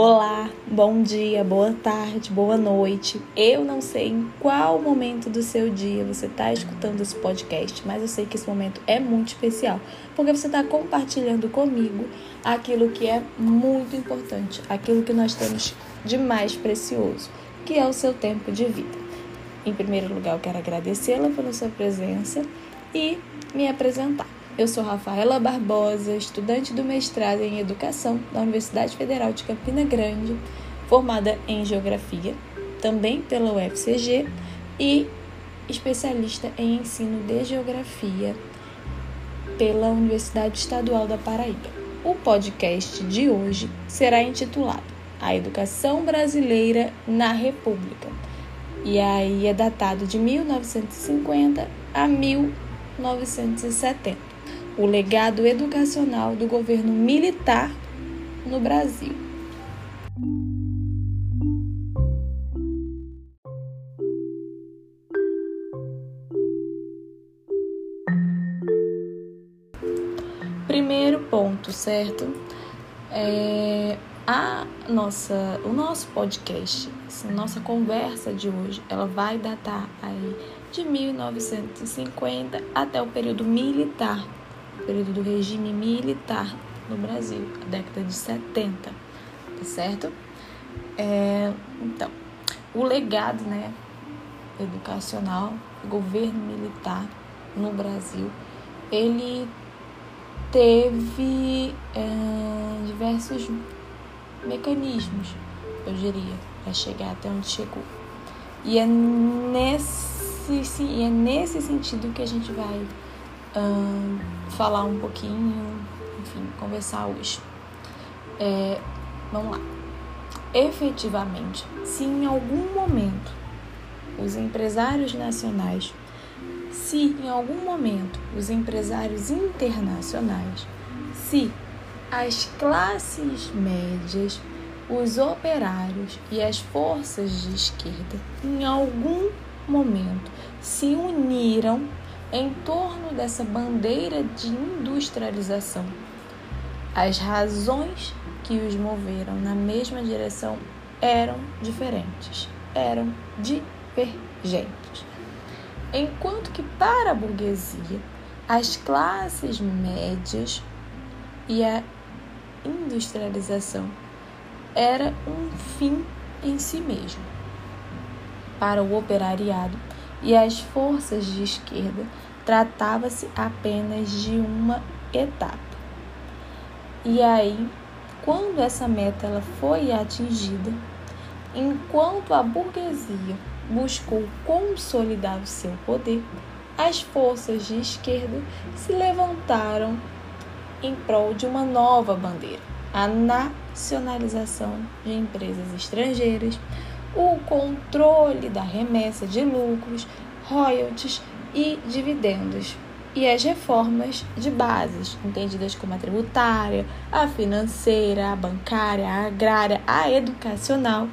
Olá, bom dia, boa tarde, boa noite. Eu não sei em qual momento do seu dia você está escutando esse podcast, mas eu sei que esse momento é muito especial, porque você está compartilhando comigo aquilo que é muito importante, aquilo que nós temos de mais precioso, que é o seu tempo de vida. Em primeiro lugar, eu quero agradecê-la pela sua presença e me apresentar. Eu sou Rafaela Barbosa, estudante do mestrado em Educação da Universidade Federal de Campina Grande, formada em Geografia, também pela UFCG, e especialista em ensino de Geografia pela Universidade Estadual da Paraíba. O podcast de hoje será intitulado A Educação Brasileira na República. E aí é datado de 1950 a 1970 o legado educacional do governo militar no Brasil. Primeiro ponto, certo? É, a nossa, o nosso podcast, a nossa conversa de hoje, ela vai datar aí de 1950 até o período militar período do regime militar no Brasil, a década de 70, tá certo? É, então, o legado né, educacional governo militar no Brasil, ele teve é, diversos mecanismos, eu diria, para chegar até onde chegou. E é nesse, é nesse sentido que a gente vai falar um pouquinho, enfim, conversar hoje. É, vamos lá. Efetivamente, se em algum momento os empresários nacionais, se em algum momento os empresários internacionais, se as classes médias, os operários e as forças de esquerda, em algum momento, se uniram em torno dessa bandeira de industrialização. As razões que os moveram na mesma direção eram diferentes, eram divergentes. Enquanto que para a burguesia, as classes médias e a industrialização era um fim em si mesmo. Para o operariado, e as forças de esquerda, tratava-se apenas de uma etapa. E aí, quando essa meta ela foi atingida, enquanto a burguesia buscou consolidar o seu poder, as forças de esquerda se levantaram em prol de uma nova bandeira, a nacionalização de empresas estrangeiras, o controle da remessa de lucros, royalties e dividendos, e as reformas de bases, entendidas como a tributária, a financeira, a bancária, a agrária, a educacional.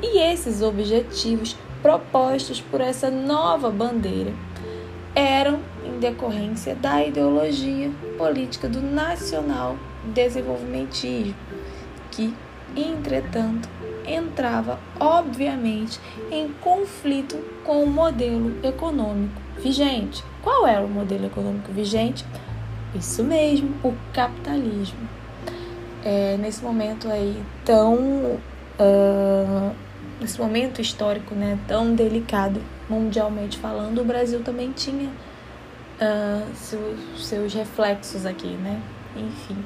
E esses objetivos propostos por essa nova bandeira eram em decorrência da ideologia política do nacional desenvolvimentismo, que, entretanto, entrava, obviamente, em conflito com o modelo econômico vigente. Qual era o modelo econômico vigente? Isso mesmo, o capitalismo. É, nesse momento aí tão uh, nesse momento histórico né tão delicado mundialmente falando o Brasil também tinha uh, seus, seus reflexos aqui né enfim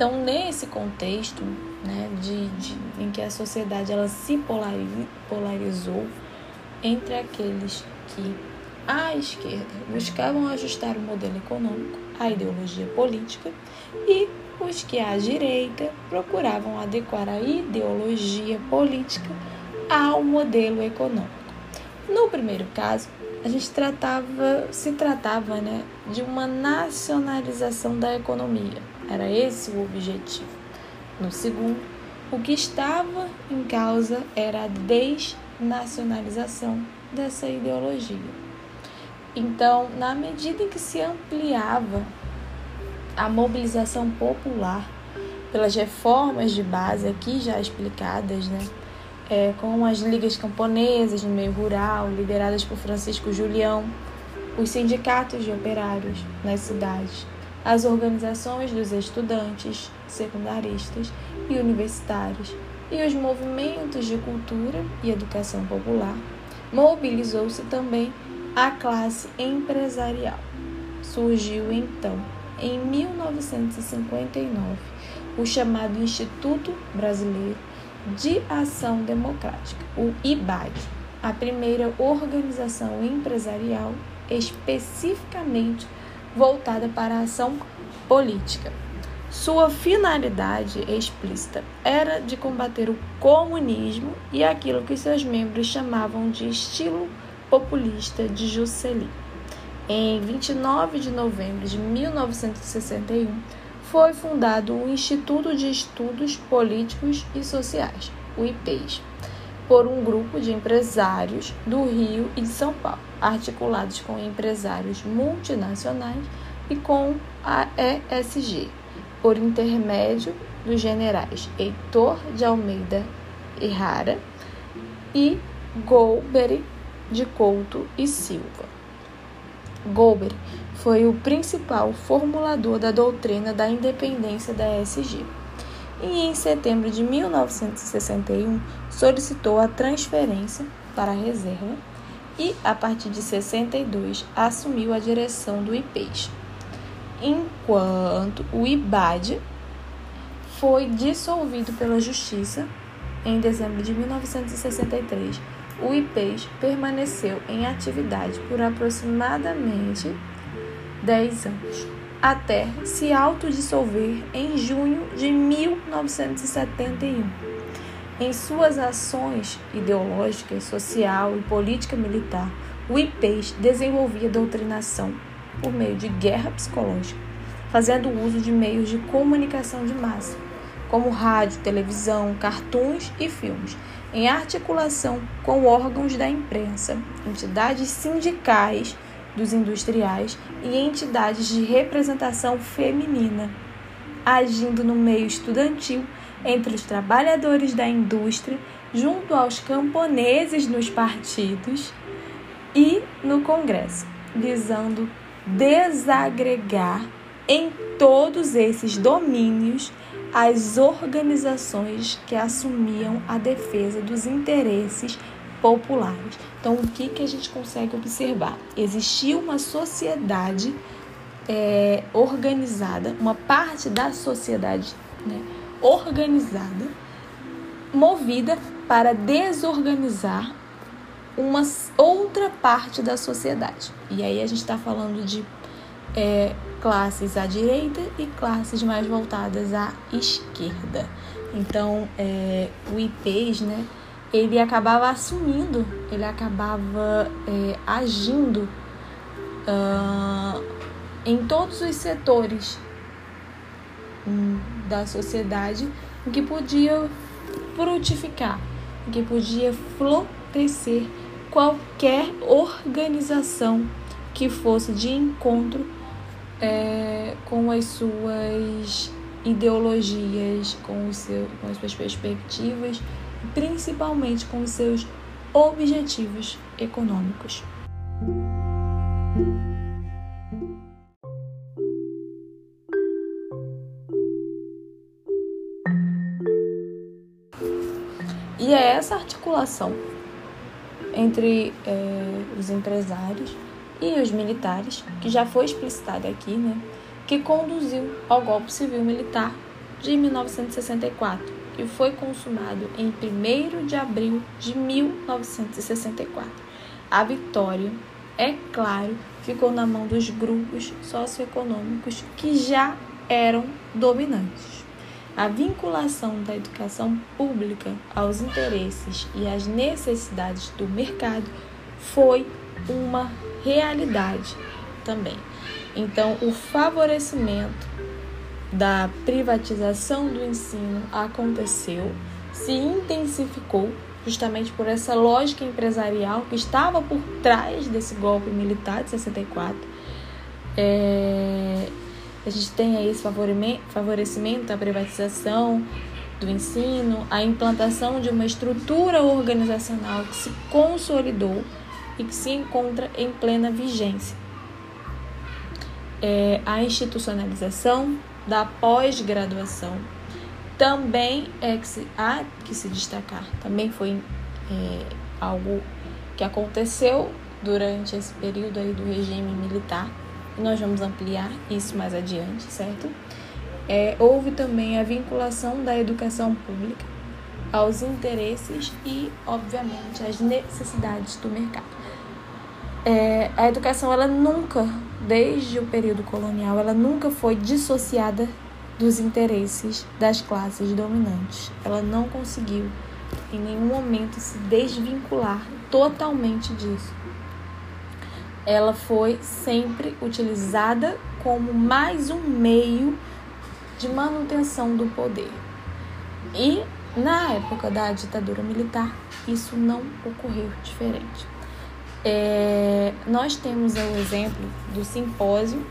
então nesse contexto né, de, de, em que a sociedade ela se polarizou entre aqueles que à esquerda buscavam ajustar o modelo econômico à ideologia política e os que à direita procuravam adequar a ideologia política ao modelo econômico. No primeiro caso, a gente tratava, se tratava né, de uma nacionalização da economia. Era esse o objetivo. No segundo, o que estava em causa era a desnacionalização dessa ideologia. Então, na medida em que se ampliava a mobilização popular pelas reformas de base aqui já explicadas, né? É, com as ligas camponesas no meio rural, lideradas por Francisco Julião, os sindicatos de operários nas cidades, as organizações dos estudantes, secundaristas e universitários e os movimentos de cultura e educação popular, mobilizou-se também a classe empresarial. Surgiu então, em 1959, o chamado Instituto Brasileiro de Ação Democrática, o IBAD, a primeira organização empresarial especificamente voltada para a ação política. Sua finalidade explícita era de combater o comunismo e aquilo que seus membros chamavam de estilo populista de Juscelin. Em 29 de novembro de 1961, foi fundado o Instituto de Estudos Políticos e Sociais, o IPES, por um grupo de empresários do Rio e de São Paulo, articulados com empresários multinacionais e com a ESG por intermédio dos generais Heitor de Almeida Errara e Golbery de Couto e Silva. Golbery foi o principal formulador da doutrina da independência da SG e, em setembro de 1961, solicitou a transferência para a reserva e, a partir de 62, assumiu a direção do IPES enquanto o IBAD foi dissolvido pela Justiça em dezembro de 1963. O IPES permaneceu em atividade por aproximadamente 10 anos, até se autodissolver em junho de 1971. Em suas ações ideológicas, social e política militar, o IPES desenvolvia doutrinação por meio de guerra psicológica, fazendo uso de meios de comunicação de massa, como rádio, televisão, cartoons e filmes, em articulação com órgãos da imprensa, entidades sindicais dos industriais e entidades de representação feminina, agindo no meio estudantil entre os trabalhadores da indústria, junto aos camponeses nos partidos e no Congresso, visando desagregar em todos esses domínios as organizações que assumiam a defesa dos interesses populares. Então, o que, que a gente consegue observar? Existia uma sociedade é, organizada, uma parte da sociedade né, organizada, movida para desorganizar uma outra parte da sociedade. E aí a gente está falando de é, classes à direita e classes mais voltadas à esquerda. Então, é, o IPs, né, ele acabava assumindo, ele acabava é, agindo uh, em todos os setores hum, da sociedade, que podia frutificar, que podia florescer qualquer organização que fosse de encontro é, com as suas ideologias, com, o seu, com as suas perspectivas, principalmente com os seus objetivos econômicos. E é essa articulação entre é, os empresários e os militares, que já foi explicitada aqui, né, que conduziu ao golpe civil militar de 1964, que foi consumado em 1 de abril de 1964. A vitória, é claro, ficou na mão dos grupos socioeconômicos que já eram dominantes. A vinculação da educação pública aos interesses e às necessidades do mercado foi uma realidade também. Então, o favorecimento da privatização do ensino aconteceu, se intensificou justamente por essa lógica empresarial que estava por trás desse golpe militar de 64. É, A gente tem aí esse favorecimento à privatização do ensino, a implantação de uma estrutura organizacional que se consolidou e que se encontra em plena vigência. É, a institucionalização da pós-graduação também é que se, há que se destacar, também foi é, algo que aconteceu durante esse período aí do regime militar. Nós vamos ampliar isso mais adiante, certo? É, houve também a vinculação da educação pública aos interesses e, obviamente, às necessidades do mercado. É, a educação, ela nunca, desde o período colonial, ela nunca foi dissociada dos interesses das classes dominantes. Ela não conseguiu em nenhum momento se desvincular totalmente disso. Ela foi sempre utilizada como mais um meio de manutenção do poder. E na época da ditadura militar, isso não ocorreu diferente. É, nós temos o exemplo do simpósio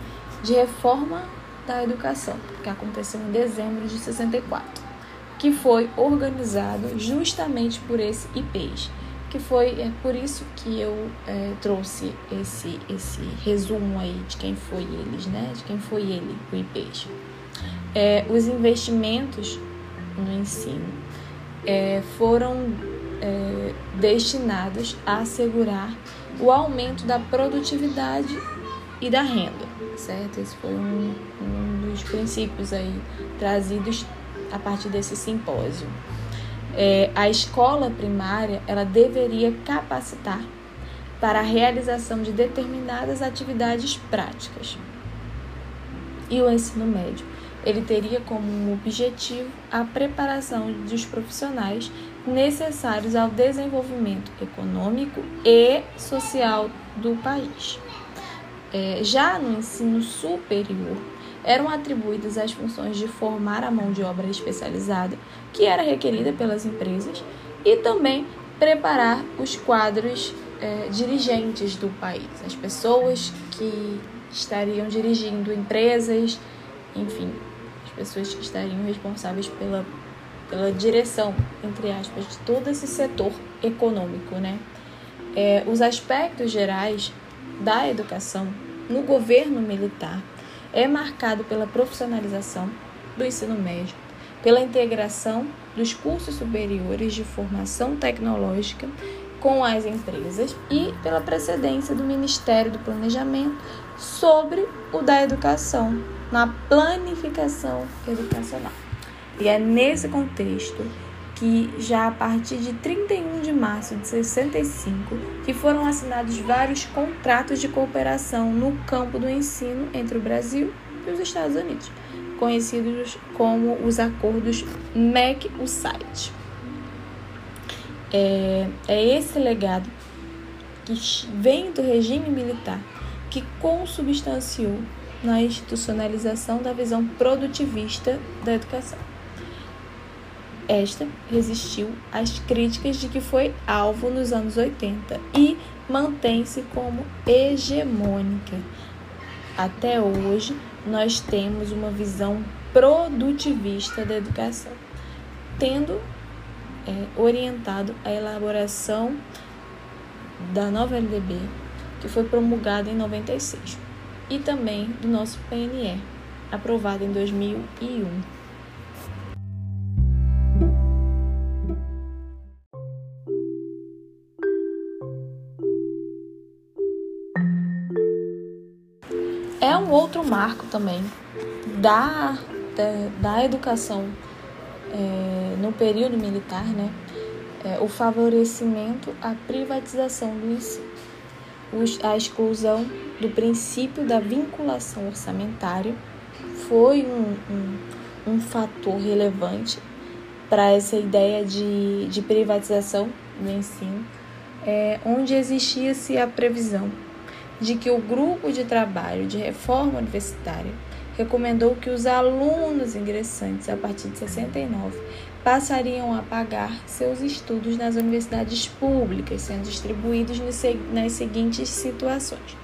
de reforma da Educação, que aconteceu em dezembro de 64, que foi organizado justamente por esse IPES, que foi é por isso que eu é, trouxe esse esse resumo aí de quem foi eles, né? De quem foi ele, o IPES. É, os investimentos no ensino é, foram é, destinados a assegurar o aumento da produtividade e da renda, certo? Esse foi um, um dos princípios aí trazidos a partir desse simpósio. É, a escola primária ela deveria capacitar para a realização de determinadas atividades práticas. E o ensino médio ele teria como objetivo a preparação dos profissionais necessários ao desenvolvimento econômico e social do país. É, já no ensino superior, eram atribuídas as funções de formar a mão de obra especializada, que era requerida pelas empresas, e também preparar os quadros é, dirigentes do país, as pessoas que estariam dirigindo empresas, enfim, as pessoas que estariam responsáveis pela, pela direção, entre aspas, de todo esse setor econômico, né? É, os aspectos gerais da educação no governo militar é marcado pela profissionalização do ensino médio, pela integração dos cursos superiores de formação tecnológica com as empresas e pela precedência do Ministério do Planejamento sobre o da educação na planificação educacional. E é nesse contexto que já a partir de 31 de março de 65 que foram assinados vários contratos de cooperação no campo do ensino entre o Brasil e os Estados Unidos, conhecidos como os acordos MEC-USAID. É, é esse legado que vem do regime militar que consubstanciou na institucionalização da visão produtivista da educação. Esta resistiu às críticas de que foi alvo nos anos 80 e mantém-se como hegemônica. Até hoje, nós temos uma visão produtivista da educação, tendo é, orientado a elaboração da nova LDB, que foi promulgada em 96, e também do nosso PNE, aprovado em 2001. Marco também da, da, da educação é, no período militar, né? É, o favorecimento à privatização do ensino, a exclusão do princípio da vinculação orçamentária foi um, um, um fator relevante para essa ideia de, de privatização do ensino, é, onde existia-se a previsão de que o grupo de trabalho de reforma universitária recomendou que os alunos ingressantes a partir de 69 passariam a pagar seus estudos nas universidades públicas, sendo distribuídos nas seguintes situações: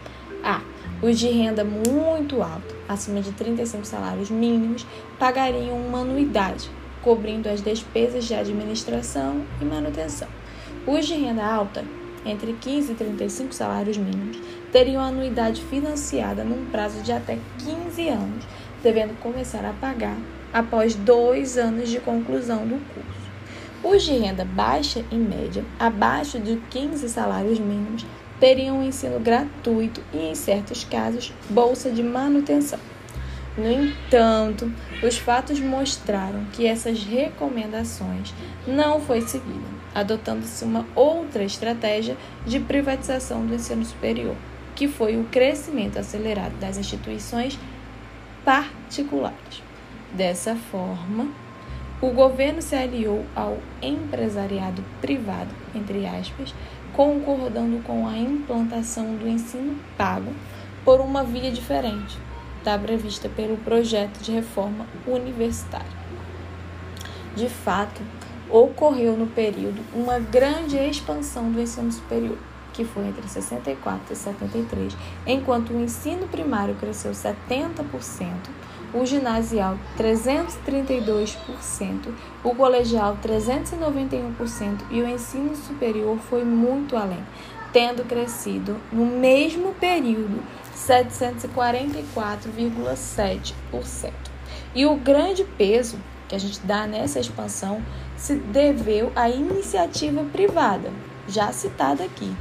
A. Os de renda muito alta, acima de 35 salários mínimos, pagariam uma anuidade, cobrindo as despesas de administração e manutenção. Os de renda alta, entre 15 e 35 salários mínimos, teriam anuidade financiada num prazo de até 15 anos, devendo começar a pagar após dois anos de conclusão do curso. Os de renda baixa e média, abaixo de 15 salários mínimos, teriam ensino gratuito e, em certos casos, bolsa de manutenção. No entanto, os fatos mostraram que essas recomendações não foi seguida, adotando-se uma outra estratégia de privatização do ensino superior, que foi o crescimento acelerado das instituições particulares. Dessa forma, o governo se aliou ao empresariado privado, entre aspas, concordando com a implantação do ensino pago por uma via diferente da prevista pelo projeto de reforma universitária. De fato, ocorreu no período uma grande expansão do ensino superior, que foi entre 64 e 73, enquanto o ensino primário cresceu 70%, o ginasial 332%, o colegial 391% e o ensino superior foi muito além, tendo crescido no mesmo período 744,7%. E o grande peso que a gente dá nessa expansão se deveu à iniciativa privada, já citada aqui,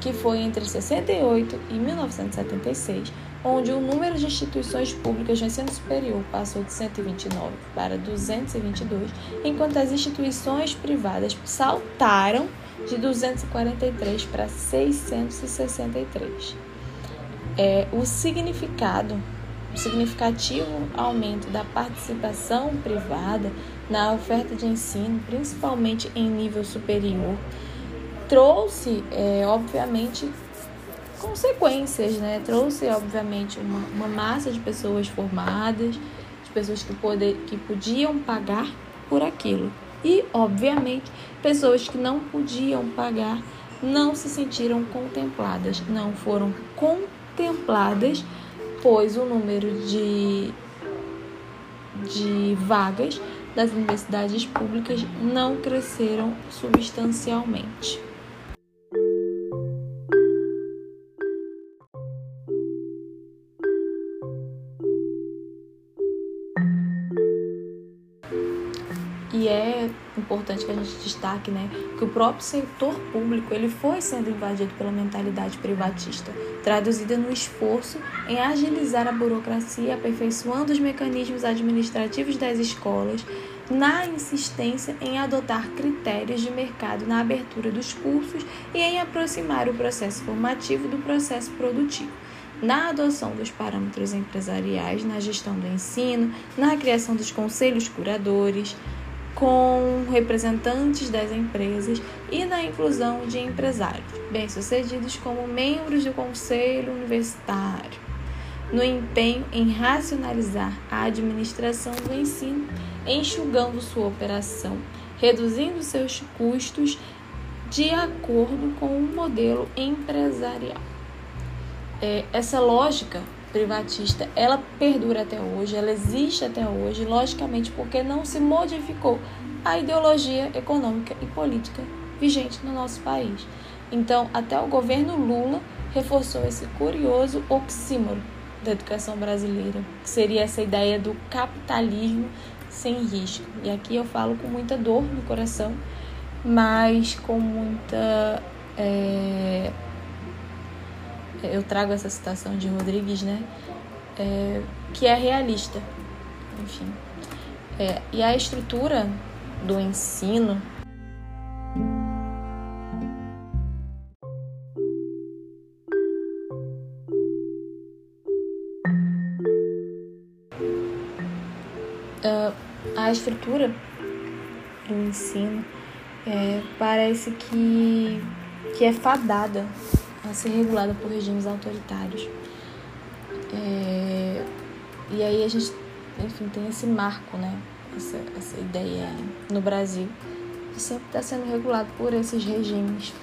que foi entre 68 e 1976 onde o número de instituições públicas de ensino superior passou de 129 para 222, enquanto as instituições privadas saltaram de 243 para 663. É, o significado, o significativo aumento da participação privada na oferta de ensino, principalmente em nível superior, trouxe, é, obviamente, consequências, né? Trouxe, obviamente, uma, uma massa de pessoas formadas, de pessoas que, poder, que podiam pagar por aquilo. E, obviamente, pessoas que não podiam pagar não se sentiram contempladas, não foram contempladas, pois o número de, de vagas das universidades públicas não cresceram substancialmente. Importante que a gente destaque, né, que o próprio setor público ele foi sendo invadido pela mentalidade privatista, traduzida no esforço em agilizar a burocracia, aperfeiçoando os mecanismos administrativos das escolas, na insistência em adotar critérios de mercado na abertura dos cursos e em aproximar o processo formativo do processo produtivo. Na adoção dos parâmetros empresariais na gestão do ensino, na criação dos conselhos curadores, com representantes das empresas e na inclusão de empresários bem-sucedidos como membros do conselho universitário, no empenho em racionalizar a administração do ensino, enxugando sua operação, reduzindo seus custos de acordo com o modelo empresarial. É, essa lógica privatista, ela perdura até hoje, ela existe até hoje, logicamente porque não se modificou a ideologia econômica e política vigente no nosso país. Então, até o governo Lula reforçou esse curioso oxímoro da educação brasileira, que seria essa ideia do capitalismo sem risco. E aqui eu falo com muita dor no coração, mas com muita é, eu trago essa citação de Rodrigues, né? É, que é realista, enfim. É, e a estrutura do ensino uh, a estrutura do ensino é, parece que, que é fadada a ser regulada por regimes autoritários. É, e aí a gente, enfim, tem esse marco, né? Essa, essa ideia no Brasil, que sempre está sendo regulado por esses regimes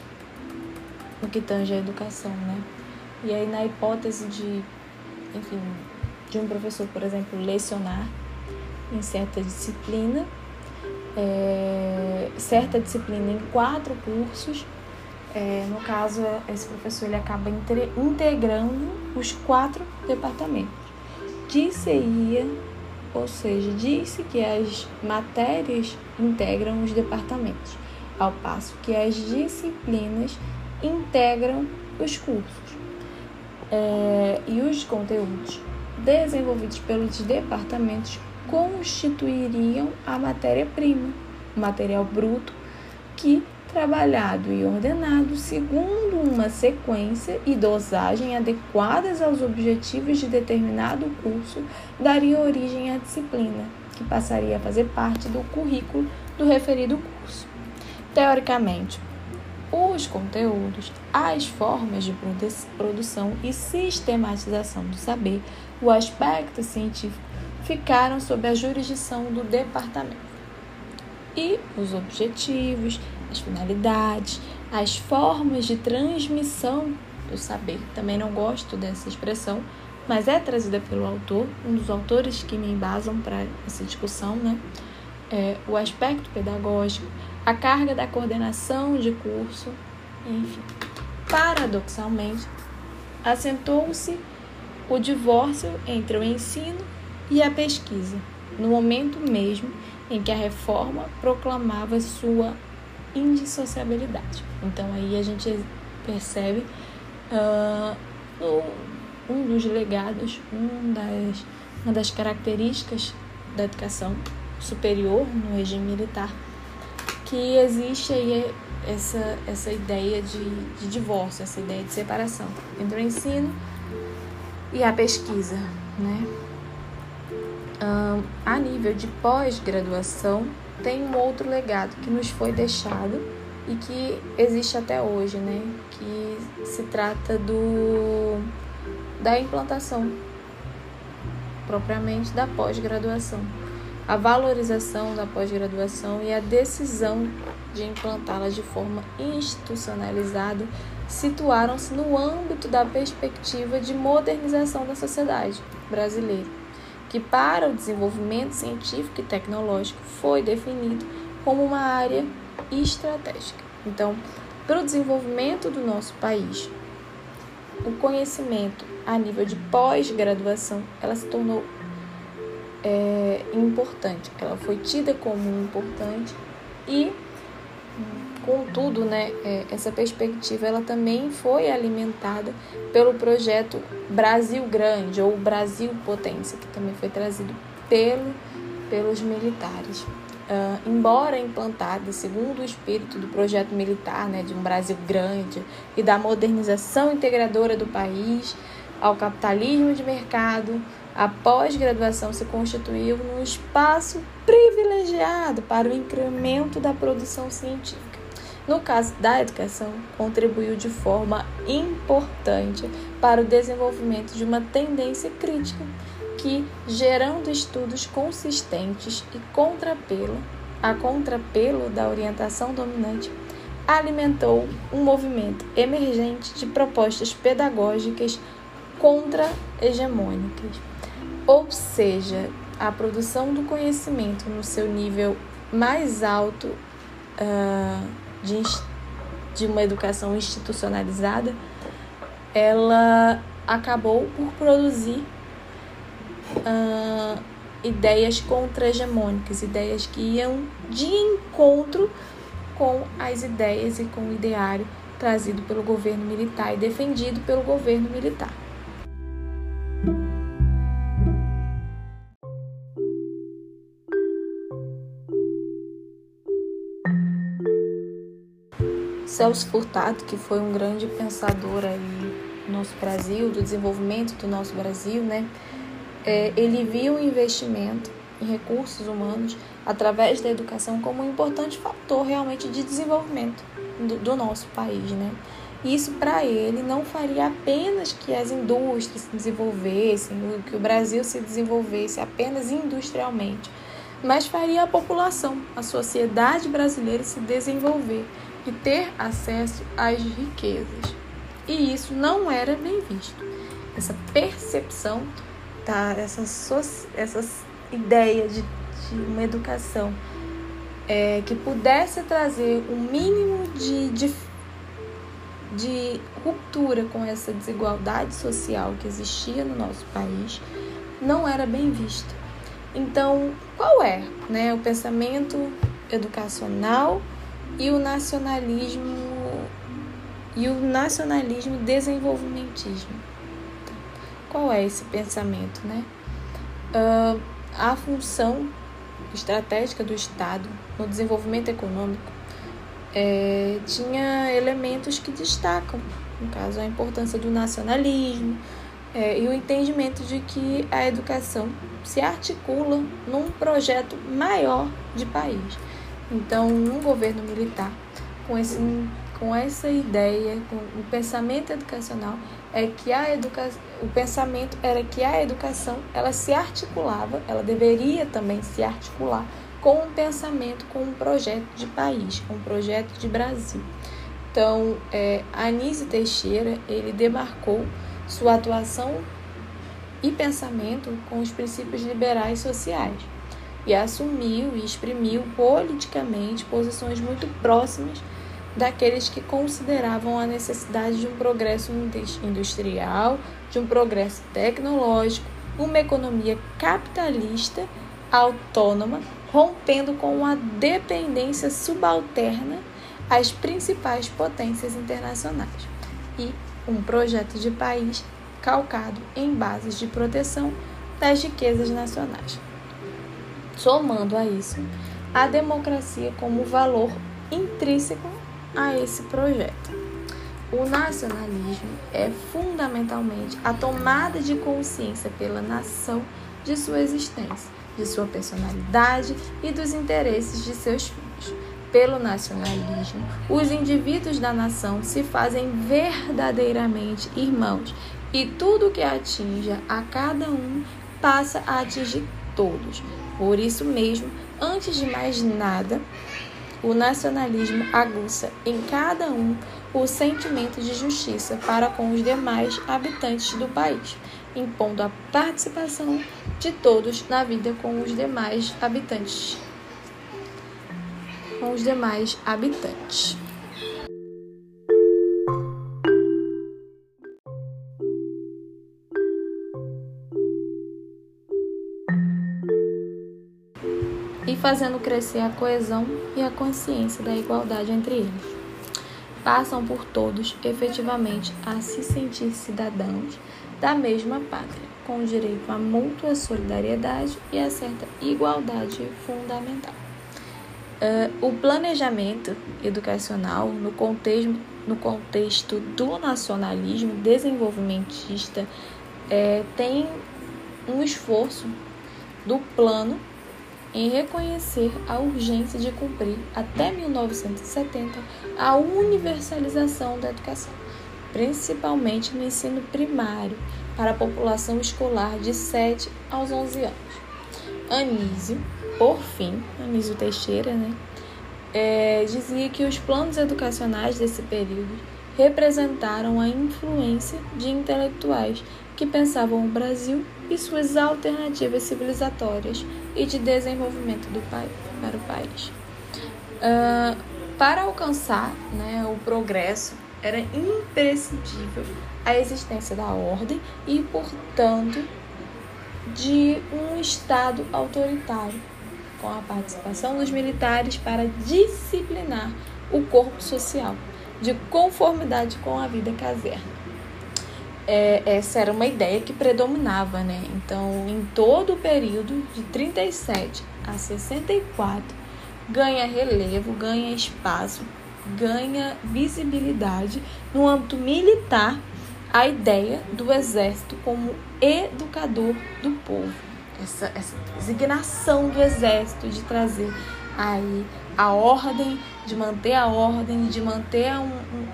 no que tange a educação, né? E aí, na hipótese de enfim, de um professor, por exemplo, lecionar em certa disciplina, é, certa disciplina em quatro cursos. É, no caso, esse professor ele acaba integrando os quatro departamentos. Disseia, ou seja, disse que as matérias integram os departamentos, ao passo que as disciplinas integram os cursos. É, e os conteúdos desenvolvidos pelos departamentos constituiriam a matéria-prima, o material bruto, que, trabalhado e ordenado segundo uma sequência e dosagem adequadas aos objetivos de determinado curso, daria origem à disciplina, que passaria a fazer parte do currículo do referido curso. Teoricamente, os conteúdos, as formas de produção e sistematização do saber, o aspecto científico ficaram sob a jurisdição do departamento. E os objetivos, as finalidades, as formas de transmissão do saber. Também não gosto dessa expressão, mas é trazida pelo autor, um dos autores que me embasam para essa discussão, né? É, o aspecto pedagógico, a carga da coordenação de curso, enfim. Paradoxalmente, assentou-se o divórcio entre o ensino e a pesquisa, no momento mesmo em que a reforma proclamava sua indissociabilidade. Então aí a gente percebe uh, um dos legados, um das, uma das características da educação superior no regime militar que existe aí essa, essa ideia de, de divórcio, essa ideia de separação entre o ensino e a pesquisa, né? Um, a nível de pós-graduação, tem um outro legado que nos foi deixado e que existe até hoje, né? Que se trata do da implantação propriamente da pós-graduação a valorização da pós-graduação e a decisão de implantá-la de forma institucionalizada situaram-se no âmbito da perspectiva de modernização da sociedade brasileira, que para o desenvolvimento científico e tecnológico foi definido como uma área estratégica. Então, para o desenvolvimento do nosso país, o conhecimento a nível de pós-graduação, ela se tornou é, importante. Ela foi tida como importante e, contudo, né, é, essa perspectiva ela também foi alimentada pelo projeto Brasil Grande ou Brasil Potência, que também foi trazido pelo, pelos militares. Uh, embora implantada segundo o espírito do projeto militar, né, de um Brasil grande e da modernização integradora do país ao capitalismo de mercado, a pós-graduação se constituiu num espaço privilegiado para o incremento da produção científica. No caso da educação, contribuiu de forma importante para o desenvolvimento de uma tendência crítica que, gerando estudos consistentes e contrapelo, a contrapelo da orientação dominante, alimentou um movimento emergente de propostas pedagógicas contra-hegemônicas. Ou seja, a produção do conhecimento no seu nível mais alto uh, de, de uma educação institucionalizada, ela acabou por produzir uh, ideias contra-hegemônicas, ideias que iam de encontro com as ideias e com o ideário trazido pelo governo militar e defendido pelo governo militar. Celso Furtado, que foi um grande pensador aí no nosso Brasil, do desenvolvimento do nosso Brasil, né? É, ele viu o investimento em recursos humanos através da educação como um importante fator realmente de desenvolvimento do, do nosso país, né? Isso para ele não faria apenas que as indústrias se desenvolvessem, que o Brasil se desenvolvesse apenas industrialmente, mas faria a população, a sociedade brasileira se desenvolver e ter acesso às riquezas. E isso não era bem visto. essa percepção, tá? essa, so, essa ideia de, de uma educação é, que pudesse trazer um mínimo de, de, de ruptura com essa desigualdade social que existia no nosso país, não era bem vista. Então, qual é né, o pensamento educacional e o nacionalismo e o nacionalismo desenvolvimentismo. Qual é esse pensamento, né? Uh, a função estratégica do Estado no desenvolvimento econômico é, tinha elementos que destacam, no caso, a importância do nacionalismo é, e o entendimento de que a educação se articula num projeto maior de país. Então, um governo militar com esse com essa ideia, com o pensamento educacional, é que a educa... o pensamento era que a educação ela se articulava, ela deveria também se articular com um pensamento, com um projeto de país, com um projeto de Brasil. Então, é, Anísio Teixeira ele demarcou sua atuação e pensamento com os princípios liberais sociais e assumiu e exprimiu politicamente posições muito próximas daqueles que consideravam a necessidade de um progresso industrial, de um progresso tecnológico, uma economia capitalista autônoma, rompendo com a dependência subalterna às principais potências internacionais, e um projeto de país calcado em bases de proteção das riquezas nacionais. Somando a isso, a democracia como valor intrínseco a esse projeto. O nacionalismo é fundamentalmente a tomada de consciência pela nação de sua existência, de sua personalidade e dos interesses de seus filhos. Pelo nacionalismo, os indivíduos da nação se fazem verdadeiramente irmãos e tudo que atinja a cada um passa a atingir todos. Por isso mesmo, antes de mais nada, o nacionalismo aguça em cada um o sentimento de justiça para com os demais habitantes do país, impondo a participação de todos na vida com os demais habitantes. Com os demais habitantes. Fazendo crescer a coesão e a consciência da igualdade entre eles. Passam por todos, efetivamente, a se sentir cidadãos da mesma pátria, com direito à mútua solidariedade e a certa igualdade fundamental. Uh, o planejamento educacional, no contexto, no contexto do nacionalismo desenvolvimentista, é, tem um esforço do plano em reconhecer a urgência de cumprir até 1970 a universalização da educação, principalmente no ensino primário para a população escolar de 7 aos 11 anos. Anísio, por fim, Anísio Teixeira, né, é, dizia que os planos educacionais desse período representaram a influência de intelectuais que pensavam o Brasil e suas alternativas civilizatórias e de desenvolvimento do país, para o país. Uh, para alcançar né, o progresso, era imprescindível a existência da ordem e, portanto, de um Estado autoritário, com a participação dos militares para disciplinar o corpo social, de conformidade com a vida caserna é, essa era uma ideia que predominava, né? Então, em todo o período de 37 a 64, ganha relevo, ganha espaço, ganha visibilidade no âmbito militar a ideia do exército como educador do povo. Essa, essa designação do exército de trazer aí a ordem, de manter a ordem, de manter um, um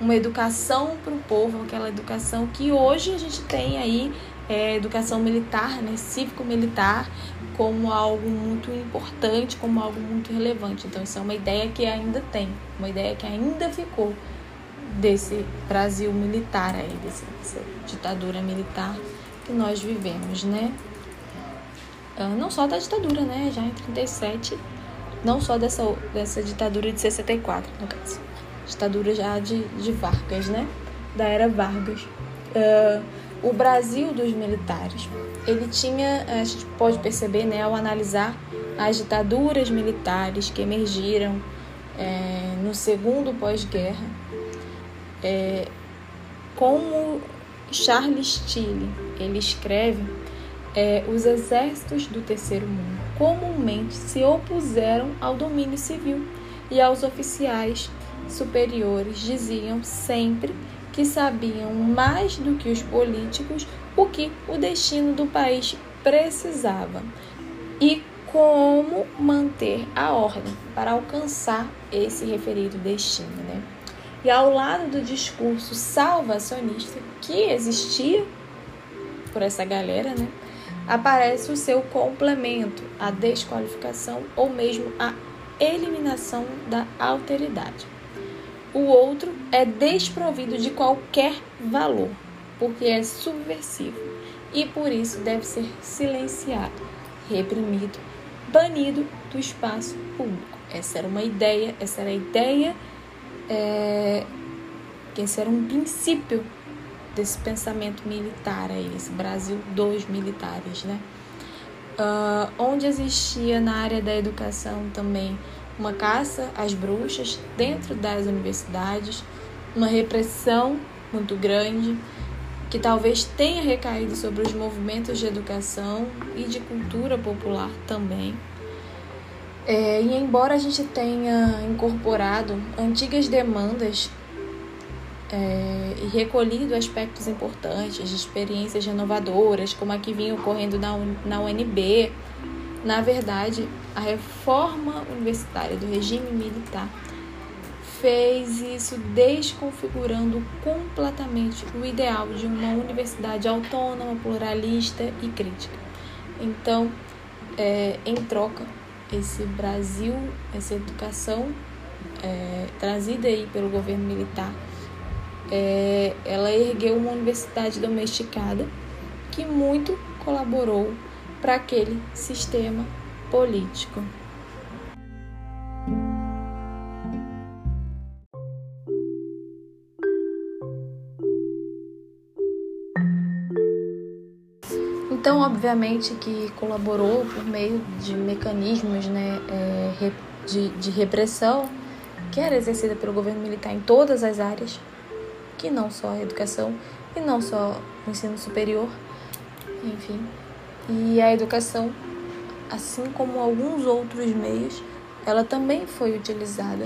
uma educação para o povo, aquela educação que hoje a gente tem aí, é, educação militar, né, cívico-militar, como algo muito importante, como algo muito relevante. Então, isso é uma ideia que ainda tem, uma ideia que ainda ficou desse Brasil militar aí, dessa, dessa ditadura militar que nós vivemos, né? Uh, não só da ditadura, né? Já em 37, não só dessa, dessa ditadura de 64, no caso. Ditadura já de, de Vargas, né? Da era Vargas. Uh, o Brasil dos militares, ele tinha, a gente pode perceber, né, ao analisar as ditaduras militares que emergiram é, no segundo pós-guerra, é, como Charles Tilley ele escreve, é, os exércitos do terceiro mundo comumente se opuseram ao domínio civil e aos oficiais superiores diziam sempre que sabiam mais do que os políticos o que o destino do país precisava e como manter a ordem para alcançar esse referido destino, né? E ao lado do discurso salvacionista que existia por essa galera, né, aparece o seu complemento, a desqualificação ou mesmo a eliminação da alteridade. O outro é desprovido de qualquer valor, porque é subversivo e por isso deve ser silenciado, reprimido, banido do espaço público. Essa era uma ideia, essa era a ideia, é, esse era um princípio desse pensamento militar aí, esse Brasil dos militares, né? Uh, onde existia na área da educação também uma caça às bruxas dentro das universidades, uma repressão muito grande, que talvez tenha recaído sobre os movimentos de educação e de cultura popular também. É, e embora a gente tenha incorporado antigas demandas é, e recolhido aspectos importantes de experiências renovadoras, como a que vinha ocorrendo na, na UNB, na verdade, a reforma universitária do regime militar fez isso desconfigurando completamente o ideal de uma universidade autônoma, pluralista e crítica. Então, é, em troca, esse Brasil, essa educação é, trazida aí pelo governo militar, é, ela ergueu uma universidade domesticada que muito colaborou para aquele sistema político. Então, obviamente que colaborou por meio de mecanismos né, é, de, de repressão que era exercida pelo governo militar em todas as áreas, que não só a educação e não só o ensino superior, enfim. E a educação, assim como alguns outros meios, ela também foi utilizada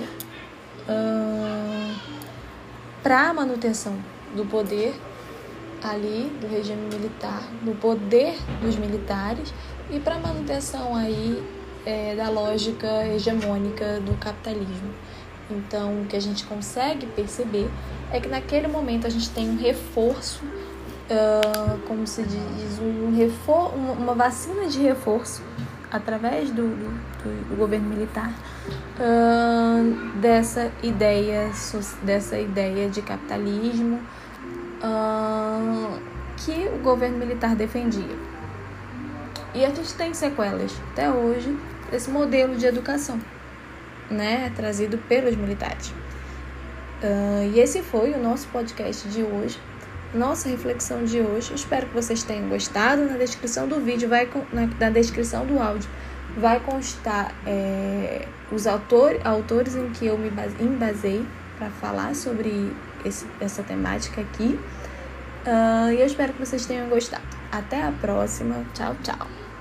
uh, para a manutenção do poder ali do regime militar, do poder dos militares e para a manutenção aí é, da lógica hegemônica do capitalismo. Então, o que a gente consegue perceber é que naquele momento a gente tem um reforço, uh, como se diz, um refor uma vacina de reforço através do, do, do governo militar uh, dessa ideia dessa ideia de capitalismo uh, que o governo militar defendia. E a gente tem sequelas até hoje desse modelo de educação, né, trazido pelos militares. Uh, e esse foi o nosso podcast de hoje, nossa reflexão de hoje. Espero que vocês tenham gostado. Na descrição do vídeo, vai na, na descrição do áudio, vai constar é, os autor, autores em que eu me embasei para falar sobre esse, essa temática aqui. Uh, e eu espero que vocês tenham gostado. Até a próxima. Tchau, tchau.